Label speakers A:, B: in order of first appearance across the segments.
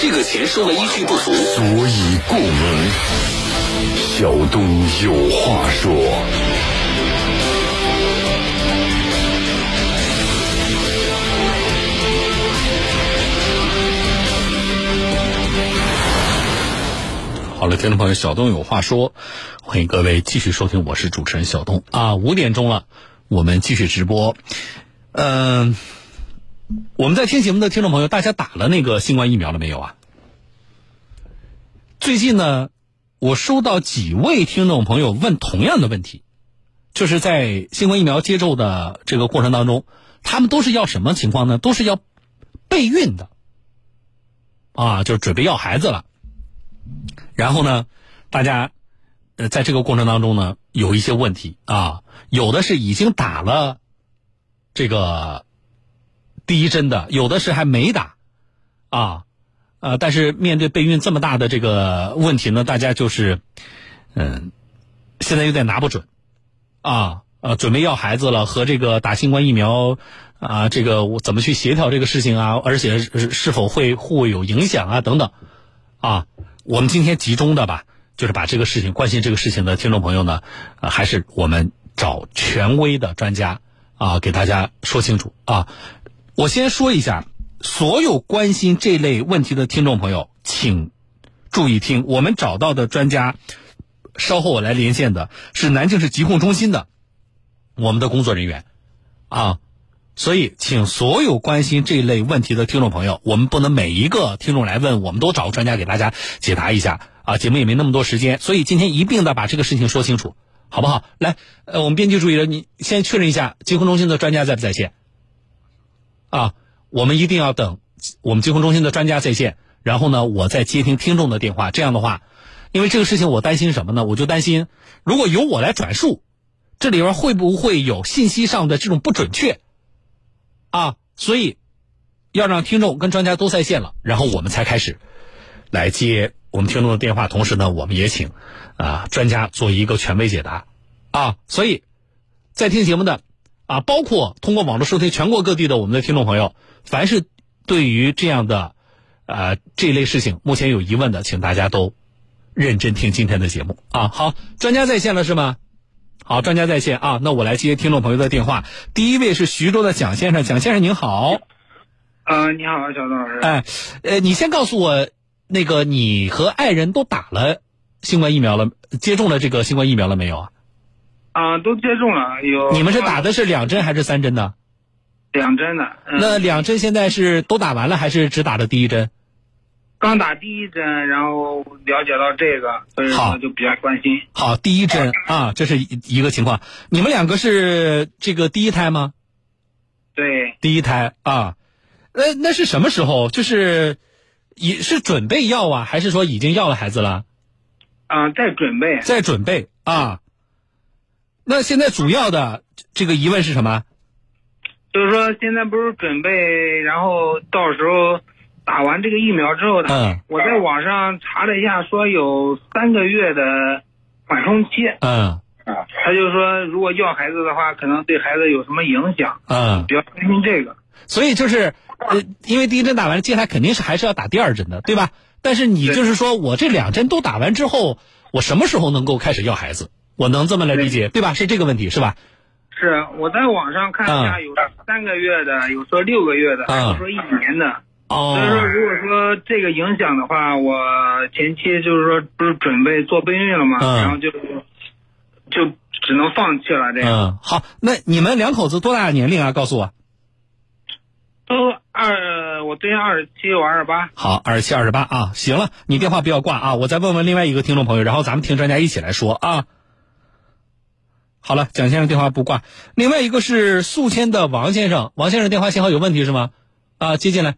A: 这个钱收了依据不足，
B: 所以故名。小东有话说。
C: 好了，听众朋友，小东有话说，欢迎各位继续收听，我是主持人小东啊。五点钟了，我们继续直播。嗯、我们在听节目的听众朋友，大家打了那个新冠疫苗了没有啊？最近呢，我收到几位听众朋友问同样的问题，就是在新冠疫苗接种的这个过程当中，他们都是要什么情况呢？都是要备孕的，啊，就是准备要孩子了。然后呢，大家呃在这个过程当中呢，有一些问题啊，有的是已经打了这个第一针的，有的是还没打啊，呃，但是面对备孕这么大的这个问题呢，大家就是嗯、现在有点拿不准啊，呃，准备要孩子了和这个打新冠疫苗啊，这个我怎么去协调这个事情啊，而且是否会互有影响啊等等啊。我们今天集中的吧，就是把这个事情关心这个事情的听众朋友呢，还是我们找权威的专家啊，给大家说清楚啊。我先说一下，所有关心这类问题的听众朋友，请注意听，我们找到的专家，稍后我来连线的是南京市疾控中心的 我们的工作人员啊。所以，请所有关心这类问题的听众朋友，我们不能每一个听众来问，我们都找个专家给大家解答一下啊。节目也没那么多时间，所以今天一并的把这个事情说清楚，好不好？来，呃，我们编辑注意了，你先确认一下疾控中心的专家在不在线啊？我们一定要等我们疾控中心的专家在线，然后呢，我再接听听众的电话。这样的话，因为这个事情我担心什么呢？我就担心，如果由我来转述，这里边会不会有信息上的这种不准确？啊，所以要让听众跟专家都在线了，然后我们才开始来接我们听众的电话。同时呢，我们也请啊专家做一个权威解答啊。所以在听节目的啊，包括通过网络收听全国各地的我们的听众朋友，凡是对于这样的呃这类事情目前有疑问的，请大家都认真听今天的节目啊。好，专家在线了是吗？好，专家在线啊，那我来接听众朋友的电话。第一位是徐州的蒋先生，蒋先生您好。
D: 呃，你好，小东老师。
C: 哎，呃，你先告诉我，那个你和爱人都打了新冠疫苗了，接种了这个新冠疫苗了没有啊？
D: 啊、都接种了，有。
C: 你们是打的是两针还是三针的？
D: 两针的。嗯、
C: 那两针现在是都打完了，还是只打的第一针？
D: 刚打第一针，然后了解到这个，所以
C: 好
D: 说就比较关心。
C: 好，第一针啊，这是一一个情况。你们两个是这个第一胎吗？
D: 对，
C: 第一胎啊，那那是什么时候？就是也是准备要啊，还是说已经要了孩子了？
D: 啊、在准备。
C: 在准备啊。那现在主要的这个疑问是什么？
D: 就是说现在不是准备，然后到时候打完这个疫苗之后的，
C: 嗯
D: 我在网上查了一下，说有三个月的缓冲期。
C: 嗯
D: 啊，他就说如果要孩子的话，可能对孩子有什么影响，
C: 嗯，
D: 比较担心这个。
C: 所以就是呃，因为第一针打完，接下来肯定是还是要打第二针的，对吧？但是你就是说我这两针都打完之后，我什么时候能够开始要孩子？我能这么来理解，对吧？是这个问题是吧？
D: 是我在网上看一下，
C: 嗯
D: 有三个月的，有说六个月的，还有
C: 嗯
D: 说一年的。
C: 哦
D: 所以说，如果说这个影响的话，我前期就是说不是准备做备孕了吗？
C: 嗯
D: 然后就就只能放弃了。这样、
C: 嗯，好，那你们两口子多大的年龄啊？告诉我。
D: 都二，我对象二十七，我二十八。
C: 好，二十七、二十八啊，行了，你电话不要挂啊，我再问问另外一个听众朋友，然后咱们听专家一起来说啊。好了，蒋先生电话不挂，另外一个是宿迁的王先生，王先生电话信号有问题是吗？啊，接进来，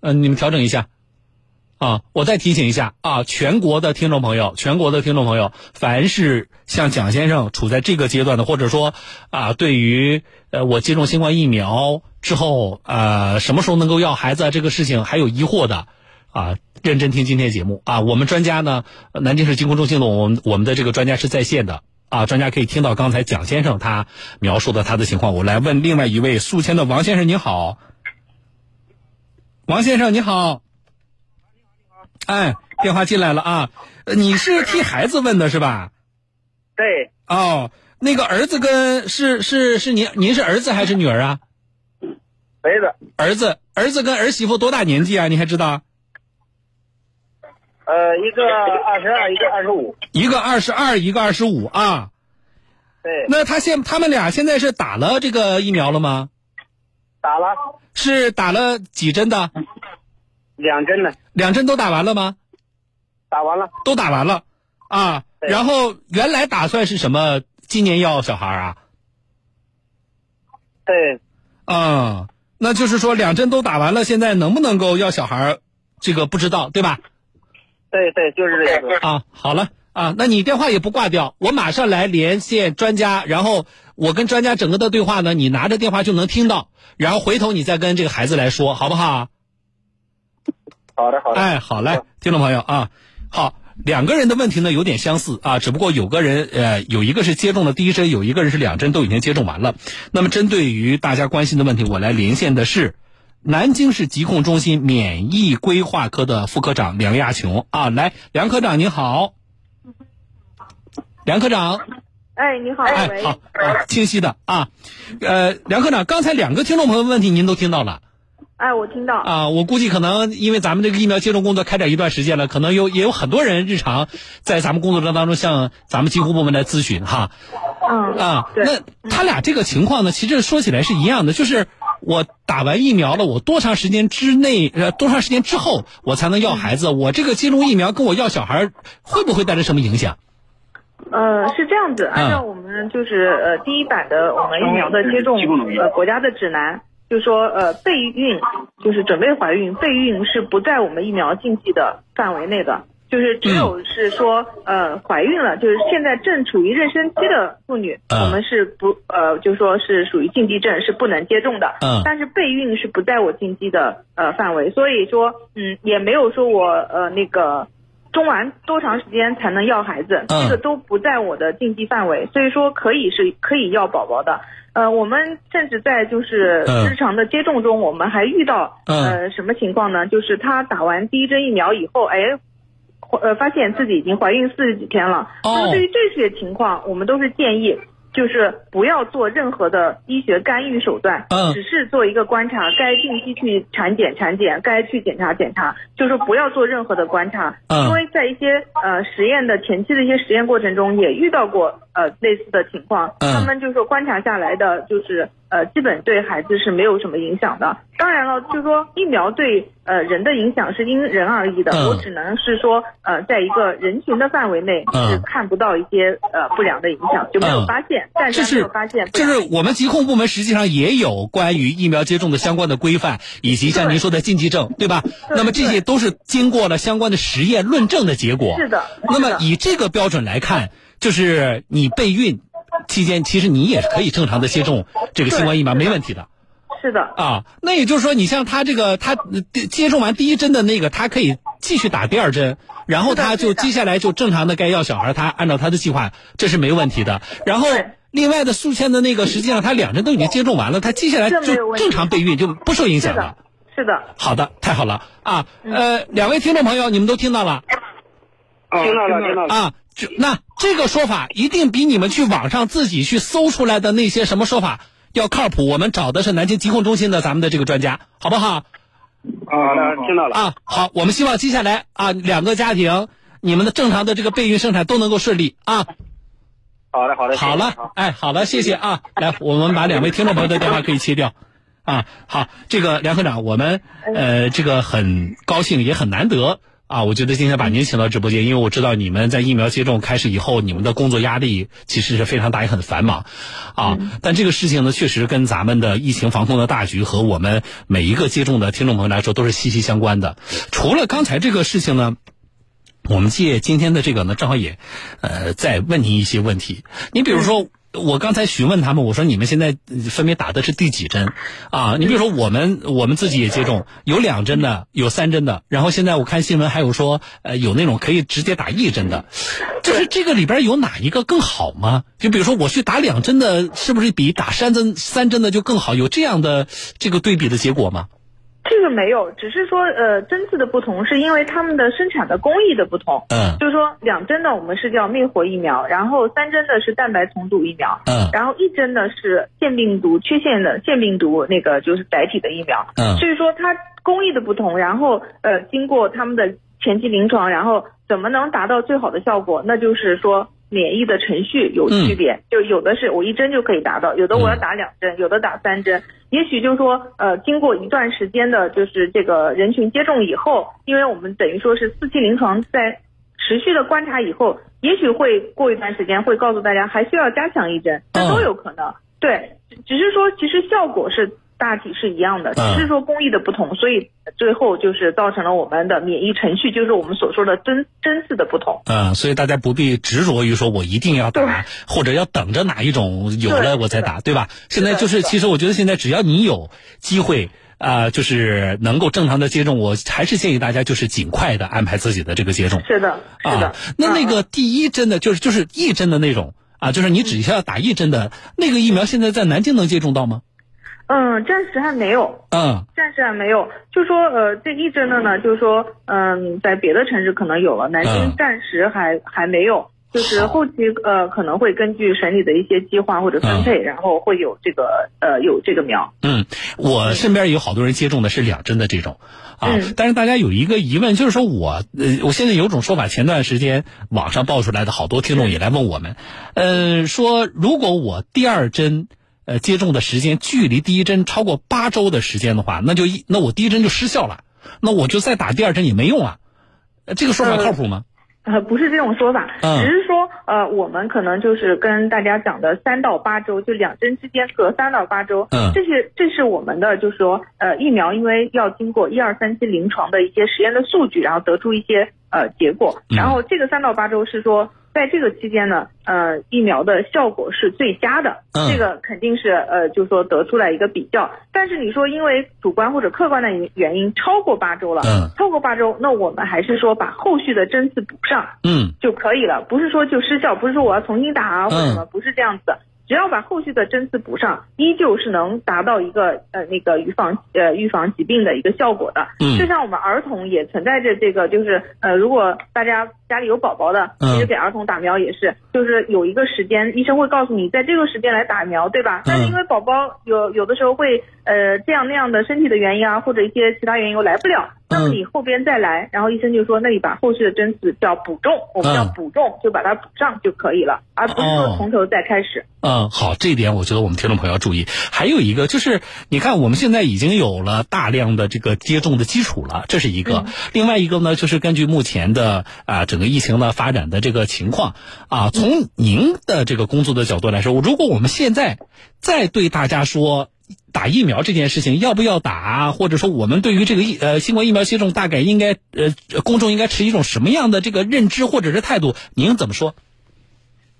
C: 嗯、你们调整一下。啊，我再提醒一下。啊，全国的听众朋友，全国的听众朋友，凡是像蒋先生处在这个阶段的，或者说啊，对于呃我接种新冠疫苗之后，呃什么时候能够要孩子这个事情还有疑惑的，啊，认真听今天节目。啊，我们专家呢，南京市疾控中心的我们我们的这个专家是在线的。啊，专家可以听到刚才蒋先生他描述的他的情况，我来问另外一位宿迁的王先生，你好，王先生你好。哎，电话进来了啊，呃你是替孩子问的是吧？
A: 对，
C: 哦，那个儿子跟是是是您您是儿子还是女儿啊？
A: 儿子，
C: 儿子儿子跟儿媳妇多大年纪啊？你还知道？
A: 呃，一个二十二，一个二十五。
C: 一个二十二，一个二十五啊。
A: 对，
C: 那他现他们俩现在是打了这个疫苗了吗？
A: 打了
C: 是打了几针的？
A: 两针呢，
C: 两针都打完了吗？
A: 打完了。
C: 都打完了啊。然后原来打算是什么？今年要小孩啊？
A: 对，
C: 啊、那就是说两针都打完了，现在能不能够要小孩？这个不知道，对吧？
A: 对对，就是这个。
C: 啊，好了啊，那你电话也不挂掉，我马上来连线专家，然后我跟专家整个的对话呢，你拿着电话就能听到，然后回头你再跟这个孩子来说，好不好？
A: 好的，好的。
C: 哎，好嘞，听众朋友啊，好，两个人的问题呢有点相似啊，只不过有个人呃有一个是接种了第一针，有一个人是两针都已经接种完了。那么针对于大家关心的问题，我来连线的是南京市疾控中心免疫规划科的副科长梁亚琼。啊，来，梁科长您好，梁科长。
E: 哎，你好，
C: 哎，
E: 喂，
C: 好，啊，清晰的。啊，呃，梁科长，刚才两个听众朋友问题您都听到了。
E: 哎，我听到，
C: 啊，我估计可能因为咱们这个疫苗接种工作开展一段时间了，可能有也有很多人日常在咱们工作当中向咱们疾控部门来咨询哈。
E: 嗯，
C: 啊，
E: 对
C: 那他俩这个情况呢，其实说起来是一样的，就是我打完疫苗了，我多长时间之内呃多长时间之后我才能要孩子？我这个接种疫苗跟我要小孩会不会带来什么影响？
E: 呃，是这样子，按照我们就是呃第一版的我们疫苗的接种呃国家的指南，就是说呃备孕就是准备怀孕，备孕是不在我们疫苗禁忌的范围内的。就是只有是说，呃，怀孕了，就是现在正处于妊娠期的妇女，
C: 嗯
E: 我们是不，呃，就说是属于禁忌症，是不能接种的。
C: 嗯
E: 但是备孕是不在我禁忌的呃范围，所以说，嗯，也没有说我呃那个中完多长时间才能要孩子，
C: 嗯
E: 这个都不在我的禁忌范围，所以说可以是可以要宝宝的。呃，我们甚至在就是
C: 嗯
E: 日常的接种中，我们还遇到
C: 嗯
E: 呃什么情况呢？就是他打完第一针疫苗以后，哎。呃，发现自己已经怀孕四十几天了。
C: 哦
E: 那么对于这些情况，我们都是建议，就是不要做任何的医学干预手段，
C: 嗯
E: 只是做一个观察，该定期去产检产检，该去检查检查，就是不要做任何的观察，
C: 嗯。
E: 因为在一些呃实验的前期的一些实验过程中，也遇到过呃类似的情况，
C: 嗯。
E: 他们就是说观察下来的就是呃基本对孩子是没有什么影响的。当然了，就是说疫苗对呃人的影响是因人而异的，
C: 嗯
E: 我只能是说呃在一个人群的范围内
C: 嗯
E: 是看不到一些呃不良的影响，就没有
C: 嗯
E: 发现，暂时还没
C: 这是
E: 有发现
C: 就。是我们疾控部门实际上也有关于疫苗接种的相关的规范，以及像您说的禁忌症，对吧？
E: 对
C: 那么这些都是经过了相关的实验论证的结果。
E: 是的
C: 那么以这个标准来看，就是你备孕期间，其实你也是可以正常的接种这个新冠疫苗，没问题的。
E: 是的，
C: 啊，那也就是说，你像他这个，他呃接种完第一针的那个，他可以继续打第二针，然后他就接下来就正常的该要小孩，他按照他的计划，这是没问题的。然后另外的宿迁的那个，实际上他两针都已经接种完了，他接下来就正常备孕，就不受影响了
E: 的。，是的。
C: 好的，太好了啊！
E: 嗯
C: 呃，两位听众朋友，你们都听到了
D: 哦
A: 听到了，听到了。
C: 啊？这那这个说法一定比你们去网上自己去搜出来的那些什么说法要靠谱。我们找的是南京疾控中心的咱们的这个专家，好不好？
A: 好的，听到了。
C: 啊，好，我们希望接下来啊，两个家庭你们的正常的这个备孕生产都能够顺利啊。
A: 好的，好的。
C: 好了
A: 好，
C: 哎，好了，谢谢啊。来，我们把两位听众朋友的电话可以切掉。啊，好，这个梁科长，我们呃，这个很高兴，也很难得啊。我觉得今天把您请到直播间，因为我知道你们在疫苗接种开始以后，你们的工作压力其实是非常大，也很繁忙啊。但这个事情呢，确实跟咱们的疫情防控的大局和我们每一个接种的听众朋友来说都是息息相关的。除了刚才这个事情呢。我们借今天的这个呢，正好也，呃，再问您一些问题。你比如说，我刚才询问他们，我说你们现在呃分别打的是第几针啊？你比如说我们我们自己也接种，有两针的，有三针的，然后现在我看新闻还有说，呃，有那种可以直接打一针的，就是这个里边有哪一个更好吗？就比如说我去打两针的，是不是比打三针三针的就更好？有这样的这个对比的结果吗？
E: 这个没有，只是说呃针刺的不同，是因为他们的生产的工艺的不同。
C: 嗯，
E: 就是说两针的我们是叫灭活疫苗，然后三针的是蛋白重组疫苗。
C: 嗯，
E: 然后一针的是腺病毒缺陷的腺病毒那个就是载体的疫苗。
C: 嗯，
E: 所以说它工艺的不同，然后呃经过他们的前期临床，然后怎么能达到最好的效果？那就是说。免疫的程序有区别，就有的是我一针就可以达到，有的我要打两针，有的打三针。也许就是说，呃，经过一段时间的，就是这个人群接种以后，因为我们等于说是四期临床在持续的观察以后，也许会过一段时间会告诉大家还需要加强一针，这都有可能。对，只是说其实效果是。大体是一样的，只是说工艺的不同，所以最后就是造成了我们的免疫程序，就是我们所说的针针刺的不同。
C: 嗯，所以大家不必执着于说我一定要打，或者要等着哪一种有了我再打，对吧？现在就是，其实我觉得现在只要你有机会啊，就是能够正常的接种，我还是建议大家就是尽快的安排自己的这个接种。
E: 是的，是的。
C: 那那个第一针的，就是就是一针的那种啊，就是你只需要打一针的那个疫苗，现在在南京能接种到吗？
E: 嗯，暂时还没有。
C: 嗯，
E: 暂时还没有。就说呃，这一针的呢，就是说，嗯，在别的城市可能有了，南京暂时还还没有。就是后期呃，可能会根据省里的一些计划或者分配，然后会有这个呃有这个苗。
C: 嗯，我身边有好多人接种的是两针的这种，啊，但是大家有一个疑问，就是说我呃，我现在有种说法，前段时间网上爆出来的好多听众也来问我们，呃，说如果我第二针。呃，接种的时间距离第一针超过八周的时间的话，那就一那我第一针就失效了，那我就再打第二针也没用啊，这个说法靠谱吗？
E: 呃，不是这种说法，只是说呃，我们可能就是跟大家讲的三到八周，就两针之间隔三到八周，
C: 嗯，
E: 这是这是我们的，就是说呃，疫苗因为要经过一二三期临床的一些实验的数据，然后得出一些呃结果，然后这个三到八周是说。在这个期间呢，呃，疫苗的效果是最佳的，这个肯定是呃，就是说得出来一个比较。但是你说因为主观或者客观的原因超过八周了，超过八周，那我们还是说把后续的针刺补上，
C: 嗯，
E: 就可以了，不是说就失效，不是说我要重新打啊或者什么，不是这样子的。只要把后续的针刺补上，依旧是能达到一个呃那个预防呃预防疾病的一个效果的。
C: 嗯，
E: 就像我们儿童也存在着这个，就是呃如果大家家里有宝宝的，其实给儿童打苗也是，就是有一个时间，医生会告诉你在这个时间来打苗，对吧？但是因为宝宝有有的时候会呃这样那样的身体的原因啊，或者一些其他原因我来不了。那么你后边再来，然后医生就说，那你把后续的针刺叫补种，我们叫补种，就把它补上就可以了，而不是说从头再开始。
C: 嗯，好，这一点我觉得我们听众朋友要注意。还有一个就是，你看我们现在已经有了大量的这个接种的基础了，这是一个。另外一个呢，就是根据目前的啊整个疫情的发展的这个情况啊，从您的这个工作的角度来说，如果我们现在再对大家说。打疫苗这件事情要不要打，或者说我们对于这个疫呃新冠疫苗接种大概应该呃公众应该持一种什么样的这个认知或者是态度？您怎么说？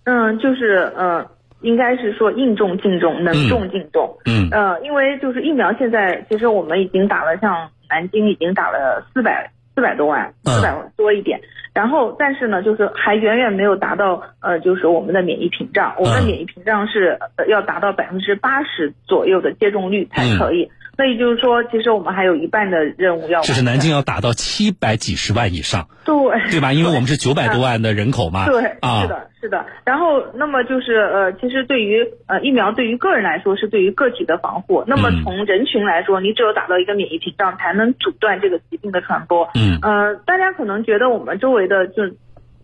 E: 嗯，就是呃，应该是说应重尽重，能重尽重。
C: 嗯。
E: 呃，因为就是疫苗现在其实我们已经打了，像南京已经打了四百四百多万，四百多一点。然后，但是呢，就是还远远没有达到呃，就是我们的免疫屏障。我们的免疫屏障是要达到百分之八十左右的接种率才可以。所以就是说，其实我们还有一半的任务要。
C: 就是南京要达到七百几十万以上。
E: 对。
C: 对吧？因为我们是 九百多万的人口嘛。
E: 对。啊。是的，是的。然后，那么就是呃，其实对于呃疫苗对于个人来说是对于个体的防护。那么从人群来说，你只有达到一个免疫屏障，才能阻断这个疾病的传播。
C: 嗯。
E: 呃，大家可能觉得我们周围的就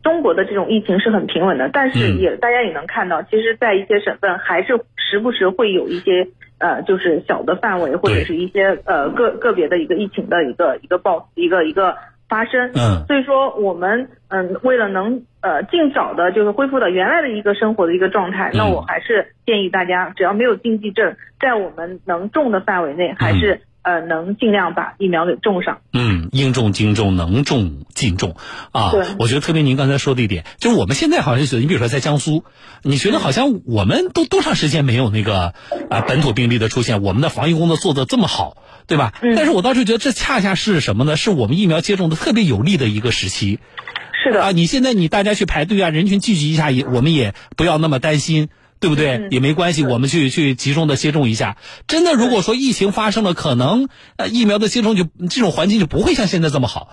E: 中国的这种疫情是很平稳的，但是也大家也能看到，其实，在一些省份还是时不时会有一些。呃，就是小的范围或者是一些呃个个别的一个疫情的一个一个爆一个一个发生，
C: 嗯，
E: 所以说我们嗯为了能呃尽早的就是恢复到原来的一个生活的一个状态，那我还是建议大家只要没有禁忌症，在我们能种的范围内还是。呃，能尽量把疫苗给种上。
C: 嗯，应种尽种，能种尽种啊。
E: 对，
C: 我觉得特别您刚才说的一点，就是我们现在好像是，你比如说在江苏，你觉得好像我们都多长时间没有那个啊本土病例的出现，我们的防疫工作做的这么好，对吧？
E: 嗯。
C: 但是我倒是觉得这恰恰是什么呢？是我们疫苗接种的特别有利的一个时期。
E: 是的。
C: 啊，你现在你大家去排队啊，人群聚集一下也，我们也不要那么担心。对不对？也没关系，我们去去集中的接种一下。真的，如果说疫情发生了，可能呃疫苗的接种就这种环境就不会像现在这么好。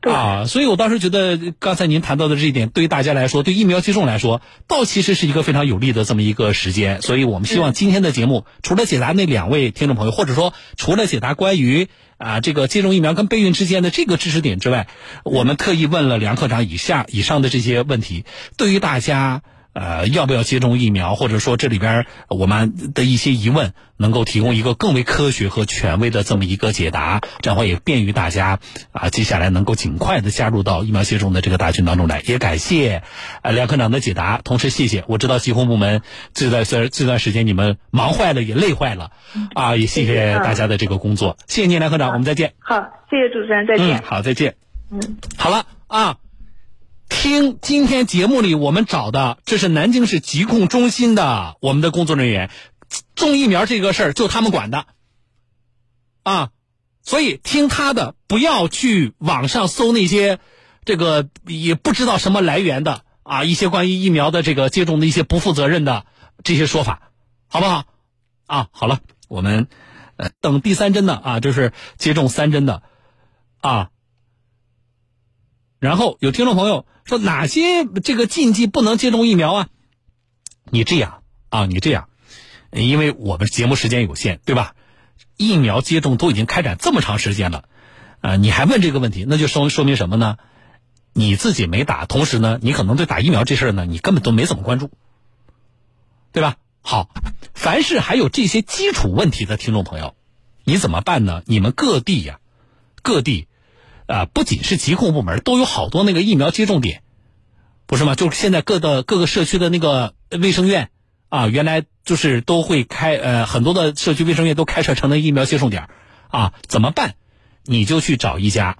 C: 啊，所以我当时觉得刚才您谈到的这一点，对于大家来说，对疫苗接种来说，倒其实是一个非常有利的这么一个时间。所以我们希望今天的节目，除了解答那两位听众朋友，或者说除了解答关于啊这个接种疫苗跟备孕之间的这个知识点之外，我们特意问了梁科长以下以上的这些问题，对于大家。呃，要不要接种疫苗，或者说这里边我们的一些疑问，能够提供一个更为科学和权威的这么一个解答，这样话也便于大家啊，接下来能够尽快的加入到疫苗接种的这个大军当中来。也感谢呃梁科长的解答，同时谢谢，我知道疾控部门这段这这段时间你们忙坏了，也累坏了，啊，也谢谢大家的这个工作，谢谢您，梁科长，我们再见。
E: 好，谢谢主持人，再见。
C: 嗯，好，再见。
E: 嗯，
C: 好了啊。听今天节目里我们找的，这是南京市疾控中心的我们的工作人员，种疫苗这个事儿就他们管的，啊，所以听他的，不要去网上搜那些这个也不知道什么来源的啊，一些关于疫苗的这个接种的一些不负责任的这些说法，好不好？啊，好了，我们呃等第三针的啊，就是接种三针的啊。然后有听众朋友说哪些这个禁忌不能接种疫苗啊？你这样啊，你这样，因为我们节目时间有限，对吧？疫苗接种都已经开展这么长时间了，啊，你还问这个问题，那就说说明什么呢？你自己没打，同时呢，你可能对打疫苗这事儿呢，你根本都没怎么关注，对吧？好，凡是还有这些基础问题的听众朋友，你怎么办呢？你们各地呀，各地。啊，不仅是疾控部门，都有好多那个疫苗接种点，不是吗？就是现在各的各个社区的那个卫生院啊，原来就是都会开，呃，很多的社区卫生院都开设成了疫苗接种点啊。怎么办？你就去找一家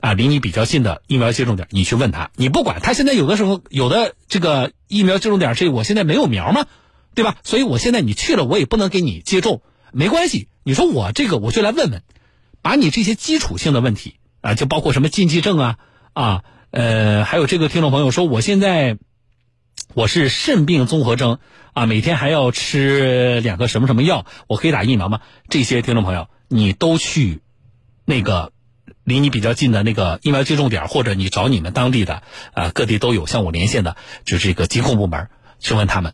C: 啊，离你比较近的疫苗接种点，你去问他。你不管他现在有的时候有的这个疫苗接种点是我现在没有苗吗？对吧？所以我现在你去了，我也不能给你接种，没关系。你说我这个我就来问问，把你这些基础性的问题。啊，就包括什么禁忌症啊，啊，呃，还有这个听众朋友说，我现在我是肾病综合征啊，每天还要吃两个什么什么药，我可以打疫苗吗？这些听众朋友，你都去那个离你比较近的那个疫苗接种点，或者你找你们当地的啊，各地都有向我连线的，就这个疾控部门去问他们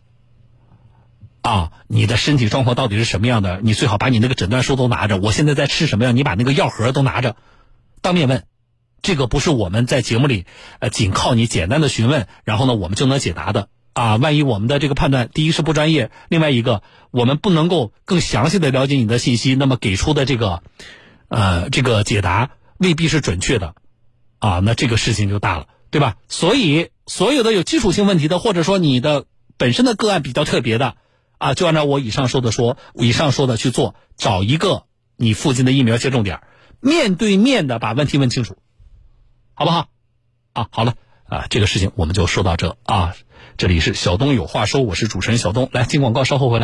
C: 啊，你的身体状况到底是什么样的？你最好把你那个诊断书都拿着，我现在在吃什么样？你把那个药盒都拿着。当面问，这个不是我们在节目里，呃，仅靠你简单的询问，然后呢，我们就能解答的啊。万一我们的这个判断，第一是不专业，另外一个我们不能够更详细的了解你的信息，那么给出的这个，呃，这个解答未必是准确的，啊，那这个事情就大了，对吧？所以，所有的有基础性问题的，或者说你的本身的个案比较特别的，啊，就按照我以上说的说，以上说的去做，找一个你附近的疫苗接种点儿。面对面的把问题问清楚，好不好？啊，好了啊，这个事情我们就说到这啊。这里是小东有话说，我是主持人小东，来进广告，稍后回来。